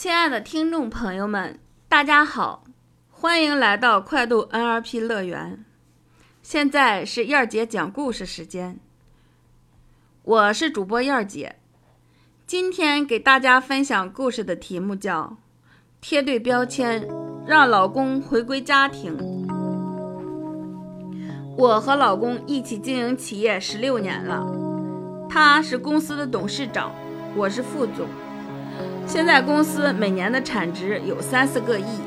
亲爱的听众朋友们，大家好，欢迎来到快度 NLP 乐园。现在是燕儿姐讲故事时间，我是主播燕儿姐。今天给大家分享故事的题目叫“贴对标签，让老公回归家庭”。我和老公一起经营企业十六年了，他是公司的董事长，我是副总。现在公司每年的产值有三四个亿。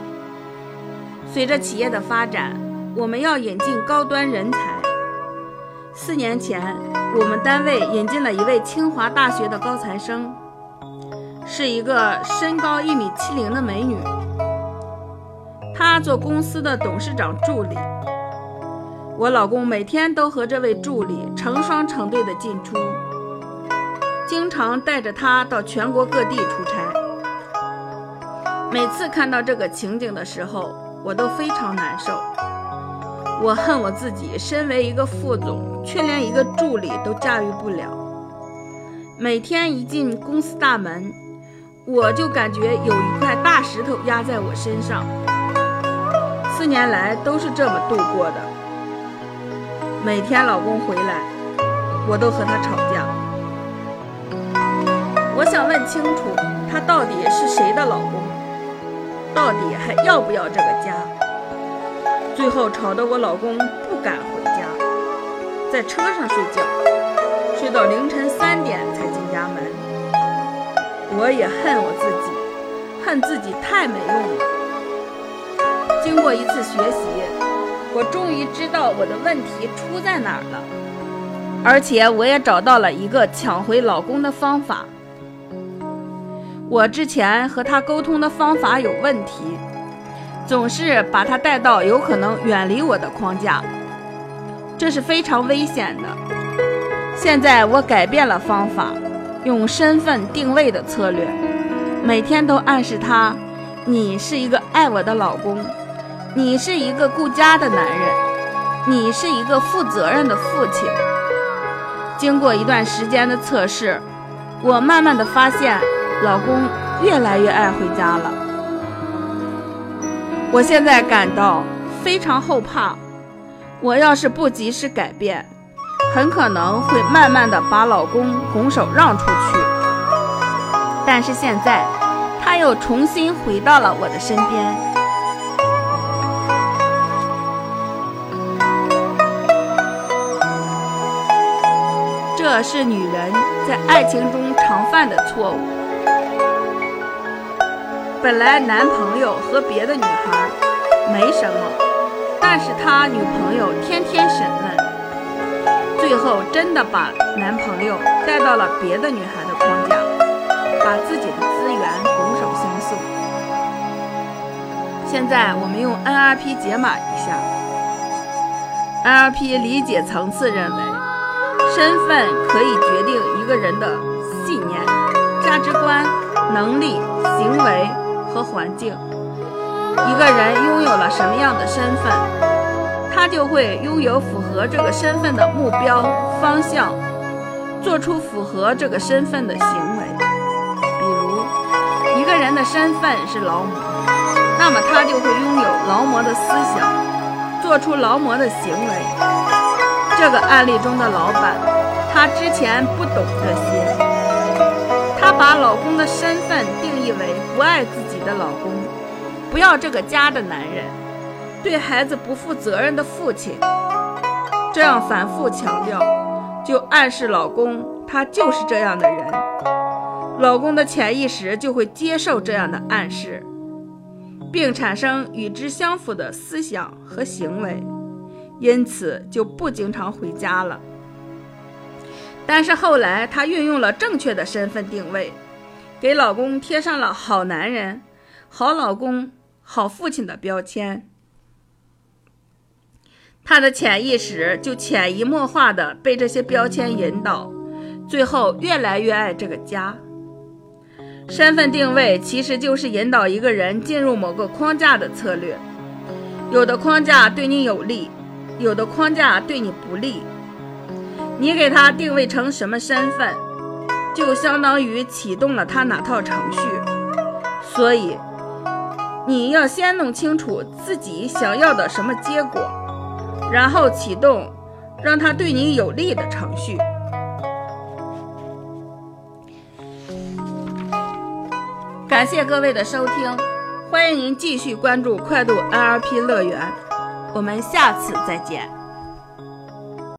随着企业的发展，我们要引进高端人才。四年前，我们单位引进了一位清华大学的高材生，是一个身高一米七零的美女。她做公司的董事长助理。我老公每天都和这位助理成双成对的进出。经常带着他到全国各地出差。每次看到这个情景的时候，我都非常难受。我恨我自己，身为一个副总，却连一个助理都驾驭不了。每天一进公司大门，我就感觉有一块大石头压在我身上。四年来都是这么度过的。每天老公回来，我都和他吵架。我想问清楚，他到底是谁的老公？到底还要不要这个家？最后吵得我老公不敢回家，在车上睡觉，睡到凌晨三点才进家门。我也恨我自己，恨自己太没用了。经过一次学习，我终于知道我的问题出在哪儿了，而且我也找到了一个抢回老公的方法。我之前和他沟通的方法有问题，总是把他带到有可能远离我的框架，这是非常危险的。现在我改变了方法，用身份定位的策略，每天都暗示他：你是一个爱我的老公，你是一个顾家的男人，你是一个负责任的父亲。经过一段时间的测试，我慢慢的发现。老公越来越爱回家了，我现在感到非常后怕。我要是不及时改变，很可能会慢慢的把老公拱手让出去。但是现在，他又重新回到了我的身边。这是女人在爱情中常犯的错误。本来男朋友和别的女孩没什么，但是他女朋友天天审问，最后真的把男朋友带到了别的女孩的框架，把自己的资源拱手相送。现在我们用 NRP 解码一下，NRP 理解层次认为，身份可以决定一个人的信念、价值观、能力、行为。和环境，一个人拥有了什么样的身份，他就会拥有符合这个身份的目标方向，做出符合这个身份的行为。比如，一个人的身份是劳模，那么他就会拥有劳模的思想，做出劳模的行为。这个案例中的老板，他之前不懂这些。他把老公的身份定义为不爱自的老公，不要这个家的男人，对孩子不负责任的父亲。这样反复强调，就暗示老公他就是这样的人，老公的潜意识就会接受这样的暗示，并产生与之相符的思想和行为，因此就不经常回家了。但是后来，她运用了正确的身份定位，给老公贴上了好男人、好老公、好父亲的标签。他的潜意识就潜移默化的被这些标签引导，最后越来越爱这个家。身份定位其实就是引导一个人进入某个框架的策略，有的框架对你有利，有的框架对你不利。你给他定位成什么身份，就相当于启动了他哪套程序。所以，你要先弄清楚自己想要的什么结果，然后启动让它对你有利的程序。感谢各位的收听，欢迎您继续关注快度 NLP 乐园，我们下次再见。